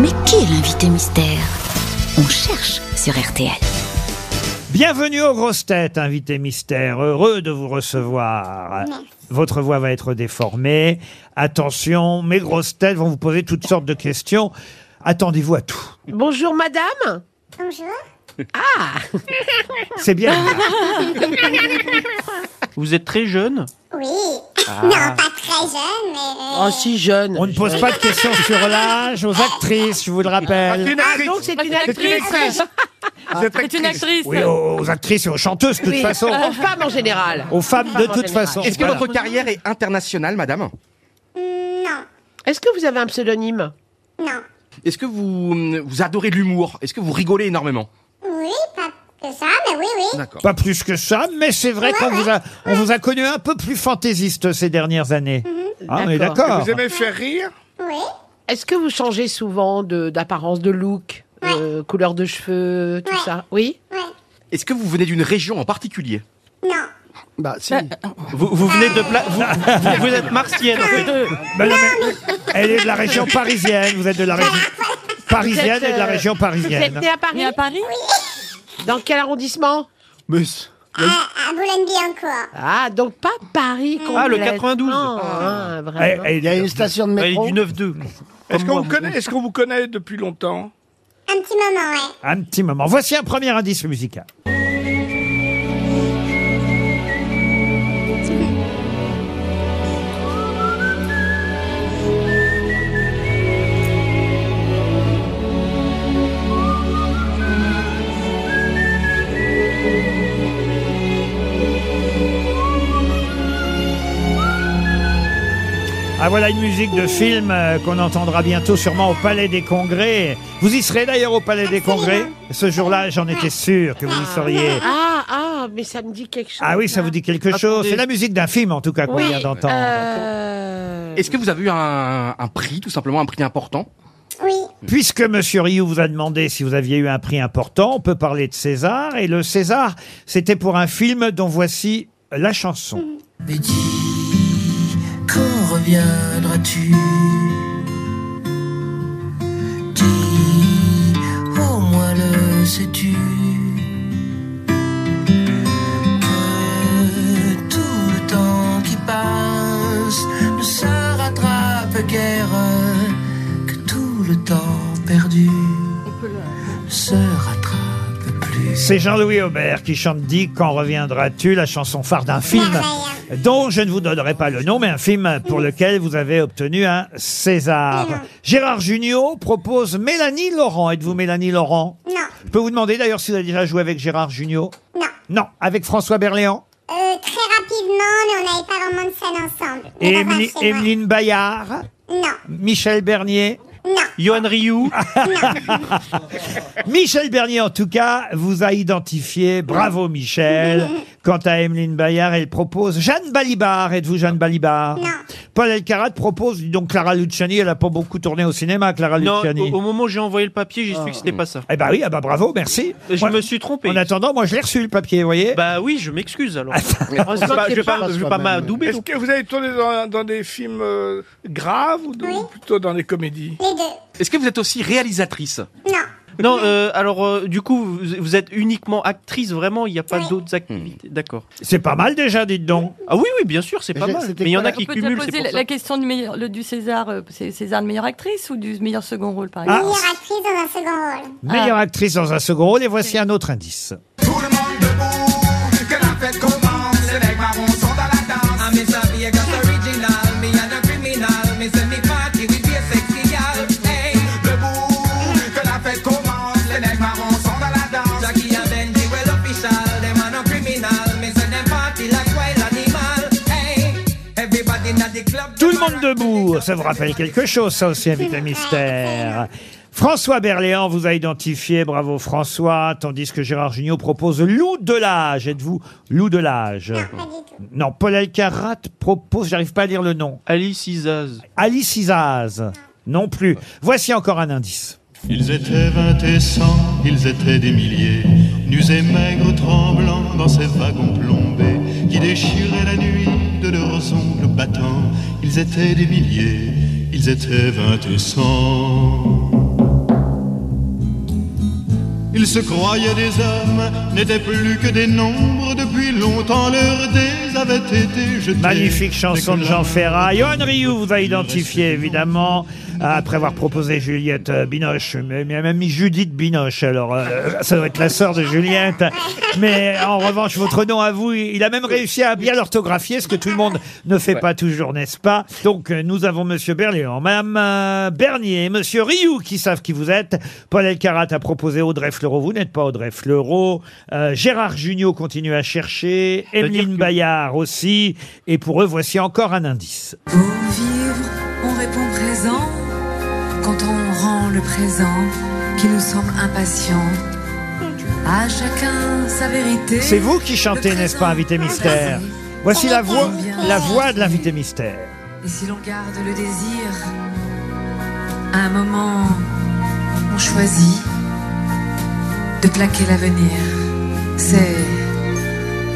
Mais qui est l'invité mystère? On cherche sur RTL. Bienvenue aux grosses têtes, invité mystère. Heureux de vous recevoir. Votre voix va être déformée. Attention, mes grosses têtes vont vous poser toutes sortes de questions. Attendez-vous à tout. Bonjour madame. Bonjour. C'est bien. Vous êtes très jeune Oui. Non, pas très jeune, mais. euh, Oh si jeune. On ne pose pas de questions sur l'âge aux actrices, je vous le rappelle. Ah donc c'est une actrice. C'est une actrice. Oui, aux, aux actrices et aux chanteuses, de toute Oui, façon. Aux femmes en général. Aux femmes de toute général. façon. Est-ce que Voilà. votre carrière est internationale, madame Non. Est-ce que vous avez un pseudonyme Non. Est-ce que vous, vous adorez l'humour? Est-ce que vous rigolez énormément? Oui, pas que ça, mais oui, oui. D'accord. Pas plus que ça, mais c'est vrai Ouais, qu'on ouais. vous a, on vous a connu un peu plus fantaisiste ces dernières années. Ah, on est D'accord. d'accord. Vous aimez faire rire Oui. Est-ce que vous changez souvent de d'apparence, de look, euh, couleur de cheveux, tout Ouais. ça? Oui? Est-ce que vous venez d'une région en particulier? Non. Bah, vous, vous venez de pla- vous, vous- vous êtes martienne en fait. Ben non, mais elle est de la région parisienne. Vous êtes de la région parisienne Vous êtes, et de la euh, région Vous êtes parisienne. né à Paris? Né à Paris Dans quel arrondissement Mais À, à Boulogne-Billancourt. Ah, donc pas Paris Ah, le complète. 92. Non, hein, Elle- vraiment. elle- Il y a une station de Elle est métro. du 9-2. Est-ce qu'on vous connaît, est-ce qu'on vous connaît depuis longtemps? Un petit moment, ouais. Un petit moment. Voici un premier indice musical. Ah voilà une musique de film euh, qu'on entendra bientôt sûrement au Palais des Congrès. Vous y serez d'ailleurs au Palais des Congrès? Ce jour-là, j'en étais sûr que vous y seriez. Ah, ah, mais ça me dit quelque chose. Ah oui, ça vous dit quelque chose. C'est la musique d'un film en tout cas qu'on Oui, vient d'entendre. euh, est-ce que vous avez eu un, un prix, tout simplement un prix important? Oui. Puisque Monsieur Rioux vous a demandé si vous aviez eu un prix important, on peut parler de César. Et le César, c'était pour un film dont voici la chanson. Mais dis, quand reviendras-tu? Dis, au moins le sais-tu? Que tout le temps qui passe ne se rattrape guère Que tout le temps perdu ne se rattrape plus. C'est Jean-Louis Aubert qui chante Dit quand reviendras-tu, la chanson phare d'un film. Merveille. Dont je ne vous donnerai pas le nom, mais un film pour lequel vous avez obtenu un César. Gérard Jugnot propose Mélanie Laurent. Êtes-vous Mélanie Laurent? Non. Je peux vous demander d'ailleurs si vous avez déjà joué avec Gérard Jugnot Non. Non, avec François Berléand? Euh, très rapidement, mais on n'avait pas vraiment de scène ensemble. Mais et dans un Émilie- film, ouais. Emeline Bayard? Non. Michel Bernier? Non. Johan Rioux? Michel Bernier, en tout cas, vous a identifié. Bravo, Michel. Quant à Emeline Bayard, elle propose Jeanne Balibar. Êtes-vous Jeanne Balibar Non. Paul Elkarat propose, dis donc Clara Luciani. Elle a pas beaucoup tourné au cinéma, Clara Non, Luciani. au, au moment où j'ai envoyé le papier, j'ai su que c'était pas ça. Eh ben oui, ah bah bravo, merci. Je Moi, me suis trompé. En attendant, moi je l'ai reçu le papier, vous voyez. Bah oui, je m'excuse alors. Heureusement Je pas- je vais pas- pas, je vais pas m'adouber. Est-ce que vous avez tourné dans, dans des films euh, graves ou, de- ou plutôt dans des comédies? Les deux. Est-ce que vous êtes aussi réalisatrice? Non. Non, euh, alors euh, du coup, vous, vous êtes uniquement actrice, vraiment, il n'y a pas Oui. d'autres activités. D'accord. C'est pas mal déjà, dites donc. Ah oui, oui, bien sûr, c'est pas mal. Mais il y en a la- qui On peut te cumulent, c'est poser pour la, ça. la question du, meilleur, le, du César, euh, c'est César de meilleure actrice ou du meilleur second rôle, par Ah. exemple? Meilleure actrice dans un second rôle. Meilleure actrice dans un second rôle. Et voici un autre indice. Monde debout. Ça vous rappelle quelque chose, ça aussi, invité mystère. François Berléand vous a identifié, bravo François, tandis que Gérard Jugnot propose Loup de l'âge. Êtes-vous Loup de l'âge? Non, Paul Elkarat propose, j'arrive pas à lire le nom, Alice Isaz. Alice Isaz. Non plus. Voici encore un indice. Ils étaient vingt et cent, ils étaient des milliers, nus et maigres, tremblants dans ces wagons plombés, qui déchiraient la nuit de leurs ongles battants. Ils étaient des milliers, ils étaient vingt et cent. Ils se croyaient des hommes, n'étaient plus que des nombres. Depuis longtemps, leurs dés avaient été jetés. Magnifique chanson de Jean Ferrat. Yoann Rioux vous a identifié, évidemment après avoir proposé Juliette euh, Binoche. Mais mais il a même mis Judith Binoche. Alors, euh, ça doit être la sœur de Juliette. Mais en revanche, votre nom à vous, il a même réussi à bien l'orthographier, ce que tout le monde ne fait pas toujours, n'est-ce pas? Donc, euh, nous avons Monsieur Berléand, Madame euh, Bernier, Monsieur Rioux, qui savent qui vous êtes. Paul Elkarat a proposé Audrey Fleurot. Vous n'êtes pas Audrey Fleurot. Euh, Gérard Jugnot continue à chercher. Emeline Bayard aussi. Et pour eux, voici encore un indice. Pour vivre, on répond présent quand on rend le présent qui nous semble impatient. À chacun sa vérité. C'est vous qui chantez, n'est-ce pas, invité mystère Voici la voix, la voix de l'invité mystère. Et si l'on garde le désir, à un moment, on choisit de plaquer l'avenir. C'est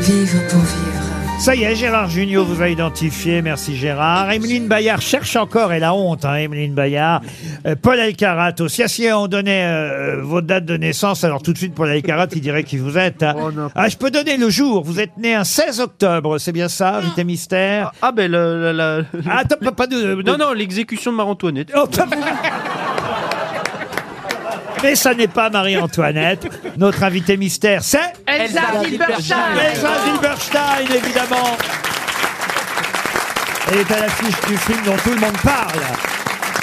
vivre pour vivre. Ça y est, Gérard Junior vous a identifié. Merci Gérard. Emeline Bayard cherche encore, et la honte, hein, Emeline Bayard. Euh, Paul Elkarat aussi. Ah, si on donnait euh, vos dates de naissance, alors tout de suite, Paul Elkarat, il dirait qui vous êtes. hein. Ah, je peux donner le jour. Vous êtes né un 16 octobre, c'est bien ça, invité mystère? Ah ben le, la- la- Ah, attends, pas, pas de, de- Non, non, l'exécution de Marie-Antoinette. Oh, Mais ça n'est pas Marie-Antoinette. Notre invité mystère, c'est Elsa Zilberstein. Elsa Zilberstein, évidemment. Elle est à l'affiche du film dont tout le monde parle.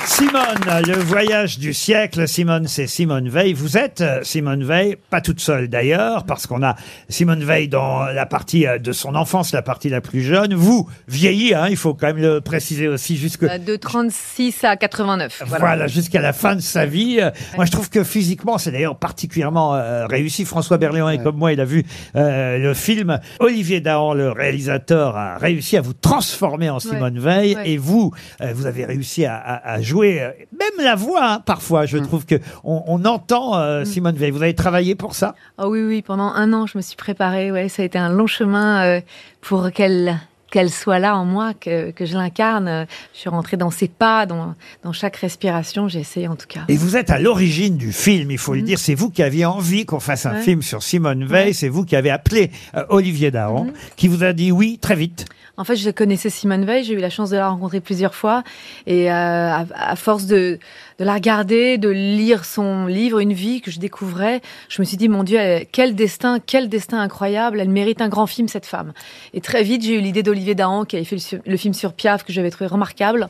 Simone, le voyage du siècle. Simone, c'est Simone Veil. Vous êtes euh, Simone Veil, pas toute seule d'ailleurs, parce qu'on a Simone Veil dans la partie euh, de son enfance, la partie la plus jeune. Vous, vieilli, hein, il faut quand même le préciser aussi, jusque Euh, De 36 à 89. voilà, jusqu'à la fin de sa vie. Euh, Moi, je trouve que physiquement, c'est d'ailleurs particulièrement euh, réussi. François Berléand est comme moi, il a vu euh, le film. Olivier Dahan, le réalisateur, a réussi à vous transformer en Simone Veil. Ouais. Et vous, euh, vous avez réussi à, à- à jouer, euh, même la voix, hein, parfois. Je trouve que on, on entend euh, Simone Veil. Vous avez travaillé pour ça? Ah oui, oui, pendant un an, je me suis préparée. Ouais, ça a été un long chemin euh, pour qu'elle qu'elle soit là en moi, que, que je l'incarne. Je suis rentrée dans ses pas, dans, dans chaque respiration. J'ai essayé en tout cas. Et vous êtes à l'origine du film, il faut le dire. C'est vous qui aviez envie qu'on fasse un Ouais. film sur Simone Veil. C'est vous qui avez appelé euh, Olivier Dahan, qui vous a dit oui très vite. En fait, je connaissais Simone Veil, j'ai eu la chance de la rencontrer plusieurs fois. Et euh, à, à force de, de la regarder, de lire son livre, Une vie que je découvrais, je me suis dit, mon Dieu, elle- quel destin, quel destin incroyable. Elle mérite un grand film, cette femme. Et très vite, j'ai eu l'idée d'Olivier Dahan, qui avait fait le, film sur Piaf, que j'avais trouvé remarquable.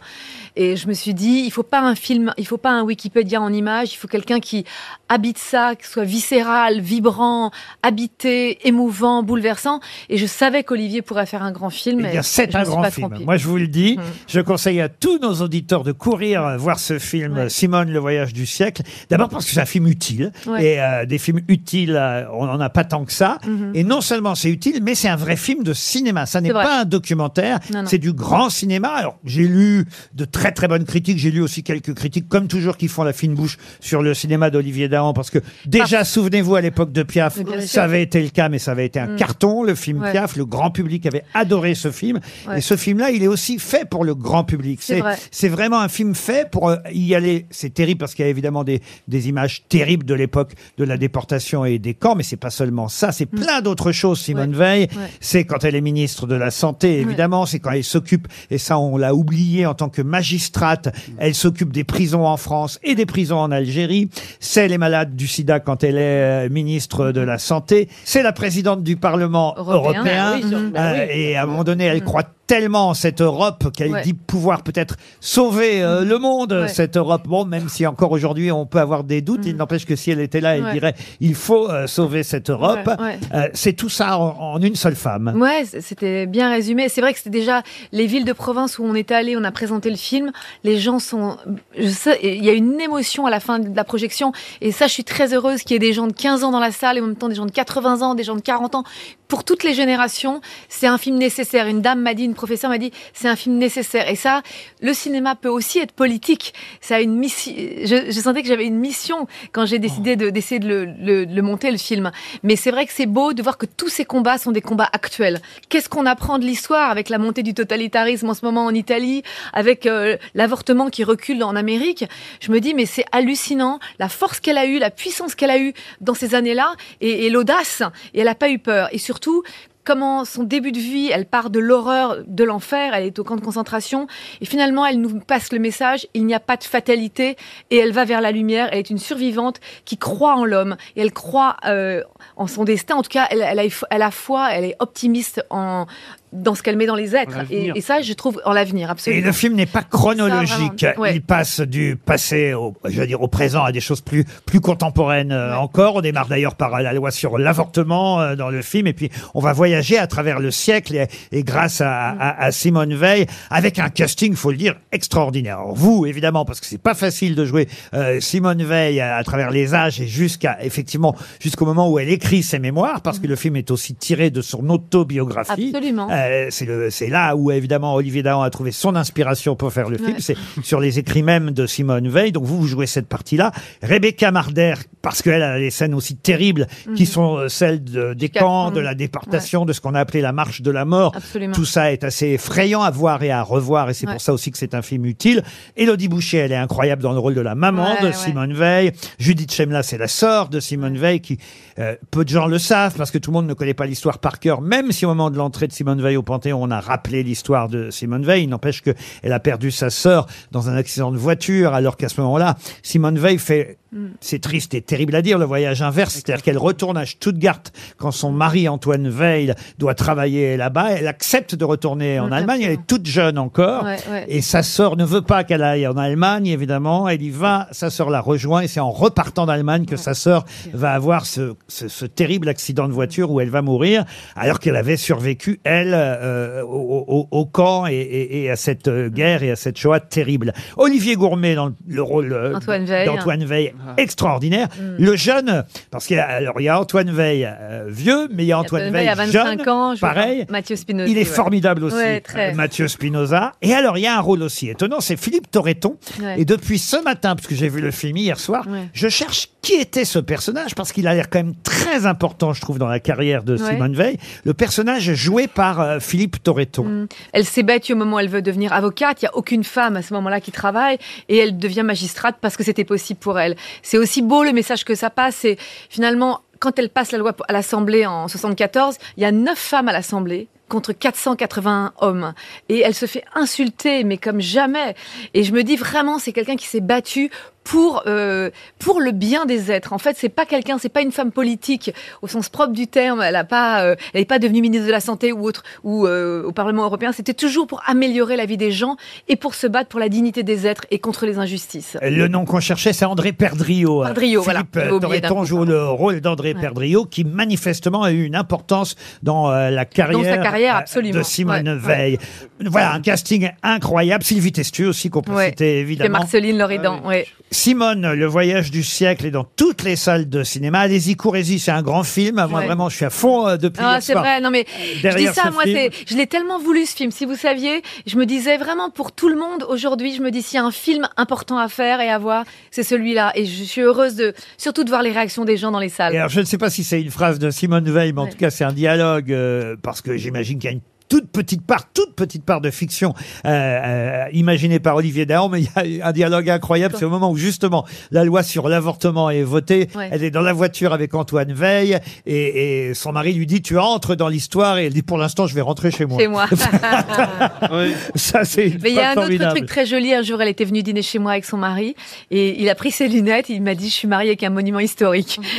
Et je me suis dit, il faut pas un film, il faut pas un Wikipédia en images, il faut quelqu'un qui habite ça, qui soit viscéral, vibrant, habité, émouvant, bouleversant. Et je savais qu'Olivier pourrait faire un grand film. Eh c'est un grand film. trompée. Moi, je vous le dis. Mm. Je conseille à tous nos auditeurs de courir euh, voir ce film, euh, Simone, le voyage du siècle. D'abord parce que c'est un film utile. Ouais. Et euh, des films utiles, euh, on n'en a pas tant que ça. Mhm. Et non seulement c'est utile, mais c'est un vrai film de cinéma. Ça n'est C'est vrai. pas un documentaire. Non, non. C'est du grand cinéma. Alors, j'ai lu de très très bonnes critiques. J'ai lu aussi quelques critiques, comme toujours, qui font la fine bouche sur le cinéma d'Olivier Dahan. Parce que déjà, souvenez-vous, à l'époque de Piaf, Mais bien sûr. ça avait été le cas, mais ça avait été un Mm. carton, le film Ouais. Piaf. Le grand public avait adoré ce film. Ouais. Et ce film-là, il est aussi fait pour le grand public. C'est vrai. c'est vraiment un film fait pour euh, y aller. C'est terrible parce qu'il y a évidemment des, des images terribles de l'époque de la déportation et des camps, mais c'est pas seulement ça. C'est plein d'autres choses, Simone Mm. Veil. C'est quand elle est ministre de la Santé, évidemment. C'est quand elle s'occupe, et ça on l'a oublié en tant que magistrate, elle s'occupe des prisons en France et des prisons en Algérie. C'est les malades du sida quand elle est euh, ministre de la Santé. C'est la présidente du Parlement Européen. européen. Ah oui, sur- bah Euh, oui. Et à un moment donné, elle croit tellement en cette Europe qu'elle Ouais. dit pouvoir peut-être sauver euh, le monde, Ouais. cette Europe. Bon, même si encore aujourd'hui on peut avoir des doutes, il n'empêche que si elle était là, elle Ouais. dirait il faut euh, sauver cette Europe. Ouais, ouais. Euh, c'est tout ça en, en une seule femme. Ouais, c- c'était bien résumé. C'est vrai que c'était déjà les villes de province où on est allé, on a présenté le film. Les gens sont, je sais, il y a une émotion à la fin de la projection. Et ça, je suis très heureuse qu'il y ait des gens de 15 ans dans la salle et en même temps des gens de 80 ans, des gens de 40 ans. Pour toutes les générations, c'est un film nécessaire. Une dame m'a dit, une professeur m'a dit c'est un film nécessaire. Et ça, le cinéma peut aussi être politique. Ça a une mission. Je, je sentais que j'avais une mission quand j'ai décidé de- d'essayer de, le, le- de le monter le film. Mais c'est vrai que c'est beau de voir que tous ces combats sont des combats actuels. Qu'est-ce qu'on apprend de l'histoire avec la montée du totalitarisme en ce moment en Italie, avec euh, l'avortement qui recule en Amérique? Je me dis mais c'est hallucinant la force qu'elle a eue, la puissance qu'elle a eue dans ces années-là et, et l'audace. Et elle n'a pas eu peur. Et surtout comment son début de vie, elle part de l'horreur, de l'enfer, elle est au camp de concentration, et finalement elle nous passe le message, il n'y a pas de fatalité, et elle va vers la lumière, elle est une survivante qui croit en l'homme, et elle croit euh, en son destin, en tout cas elle, a, elle a foi, elle est optimiste en dans ce qu'elle met dans les êtres. Et, et ça, je trouve en l'avenir, Et absolument. le film n'est pas chronologique. Ça, vraiment. Ouais. Il passe du passé au, je veux dire, au présent à des choses plus, plus contemporaines euh, encore. On démarre d'ailleurs par la loi sur l'avortement euh, dans le film. Et puis, on va voyager à travers le siècle et, et grâce à, à- à Simone Veil avec un casting, faut le dire, extraordinaire. Alors, vous, évidemment, parce que c'est pas facile de jouer euh, Simone Veil à, à travers les âges et jusqu'à, effectivement, jusqu'au moment où elle écrit ses mémoires, parce que le film est aussi tiré de son autobiographie. Absolument. Euh, c'est le- c'est là où évidemment Olivier Dahan a trouvé son inspiration pour faire le film. Ouais. C'est sur les écrits même de Simone Veil. Donc vous, vous jouez cette partie-là. Rebecca Marder, parce qu'elle a des scènes aussi terribles qui Mhm. sont euh, celles de- des camps, de la déportation, de ce qu'on a appelé la marche de la mort. Absolument. Tout ça est assez effrayant à voir et à revoir, et c'est Ouais. pour ça aussi que c'est un film utile. Élodie Boucher, elle est incroyable dans le rôle de la maman Ouais, de ouais. Simone Veil. Judith Chemla, c'est la sœur de Simone Veil, qui euh, peu de gens le savent parce que tout le monde ne connaît pas l'histoire par cœur. Même si au moment de l'entrée de Simone Veil au Panthéon, on a rappelé l'histoire de Simone Veil, il n'empêche que elle a perdu sa sœur dans un accident de voiture, alors qu'à ce moment-là, Simone Veil fait c'est triste et terrible à dire, le voyage inverse. C'est-à-dire qu'elle retourne à Stuttgart quand son mari Antoine Veil doit travailler là-bas. Elle accepte de retourner en Allemagne. Elle est toute jeune encore. Ouais, ouais. Et sa sœur ne veut pas qu'elle aille en Allemagne, évidemment. Elle y va, sa sœur la rejoint. Et c'est en repartant d'Allemagne que sa sœur va avoir ce, ce, ce terrible accident de voiture où elle va mourir, alors qu'elle avait survécu, elle, euh, au, au- au camp et, et- et à cette euh, guerre et à cette Shoah terrible. Olivier Gourmet dans le rôle euh, Antoine Veil. d'Antoine Veil, extraordinaire. Mm. Le jeune, parce qu'il y a, alors il y a Antoine Veil euh, vieux, mais il y a Antoine Veil Veil à 25 jeune, ans, pareil. Mathieu Spinozzi. Il est ouais. formidable aussi, Ouais, Mathieu Spinoza. Et alors, il y a un rôle aussi étonnant, c'est Philippe Torreton. Ouais. Et depuis ce matin, parce que j'ai vu le film hier soir, je cherche qui était ce personnage, parce qu'il a l'air quand même très important, je trouve, dans la carrière de. Simone Veil. Le personnage joué par euh, Philippe Torreton. Mm. Elle s'est battue au moment où elle veut devenir avocate. Il n'y a aucune femme à ce moment-là qui travaille et elle devient magistrate parce que c'était possible pour elle. C'est aussi beau le message que ça passe. C'est finalement quand elle passe la loi à l'Assemblée en 74, il y a neuf femmes à l'Assemblée contre 481 hommes. Et elle se fait insulter, mais comme jamais. Et je me dis vraiment, c'est quelqu'un qui s'est battu pour euh, pour le bien des êtres. En fait, c'est pas quelqu'un, c'est pas une femme politique au sens propre du terme. Elle a pas, euh, elle est pas devenue ministre de la santé ou autre ou euh, au Parlement européen. C'était toujours pour améliorer la vie des gens et pour se battre pour la dignité des êtres et contre les injustices. Le nom qu'on cherchait, c'est André Perdriau. Perdriau, voilà. Philippe d'un Torreton joue le rôle d'André Perdriau, qui manifestement a eu une importance dans euh, la carrière, Dans sa carrière, euh, absolument. de Simone Ouais, Veil. Voilà, un casting incroyable. Sylvie Testu aussi, qu'on peut Ouais. citer évidemment. Marceline Loridan. ouais. Simone, le voyage du siècle est dans toutes les salles de cinéma. Allez-y, courez-y, c'est un grand film. Moi, Ouais. vraiment, je suis à fond euh, depuis Ah, hier c'est soir. vrai, non mais je dis derrière ça, ce moi, film. c'est, je l'ai tellement voulu ce film. Si vous saviez, je me disais vraiment pour tout le monde aujourd'hui, je me dis s'il y a un film important à faire et à voir, c'est celui-là. Et je suis heureuse de, surtout de voir les réactions des gens dans les salles. Et alors, je ne sais pas si c'est une phrase de Simone Veil, mais en tout cas, c'est un dialogue, euh, parce que j'imagine qu'il y a une toute petite part, toute petite part de fiction euh, euh, imaginée par Olivier Dahan, mais il y a un dialogue incroyable. C'est au moment où justement la loi sur l'avortement est votée. Ouais. Elle est dans la voiture avec Antoine Veil et, et son mari lui dit tu entres dans l'histoire et elle dit pour l'instant je vais rentrer chez moi. Chez moi. Ça c'est Mais il y a un autre truc très joli. Un jour, elle était venue dîner chez moi avec son mari et il a pris ses lunettes. Il m'a dit, je suis mariée avec un monument historique.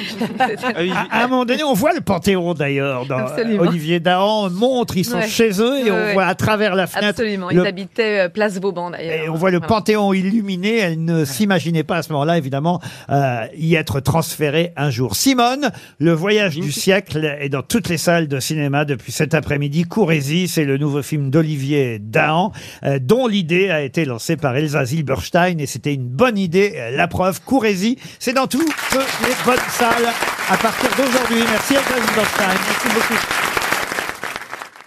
À, à un moment donné, on voit le Panthéon d'ailleurs. Absolument. Olivier Dahan montre, ils sont Ouais. Chez eux et Ouais, on ouais. voit à travers la fenêtre. Absolument. le Ils habitaient euh, place Vauban d'ailleurs. Et on voit le Voilà. Panthéon illuminé. Elle ne s'imaginait pas à ce moment-là, évidemment, euh, y être transférée un jour. Simone, le voyage du siècle est dans toutes les salles de cinéma depuis cet après-midi. Courez-y, c'est le nouveau film d'Olivier Dahan, euh, dont l'idée a été lancée par Elsa Zilberstein et c'était une bonne idée. Euh, La preuve, courez-y, c'est dans toutes les bonnes salles à partir d'aujourd'hui. Merci Elsa Zilberstein. Merci beaucoup.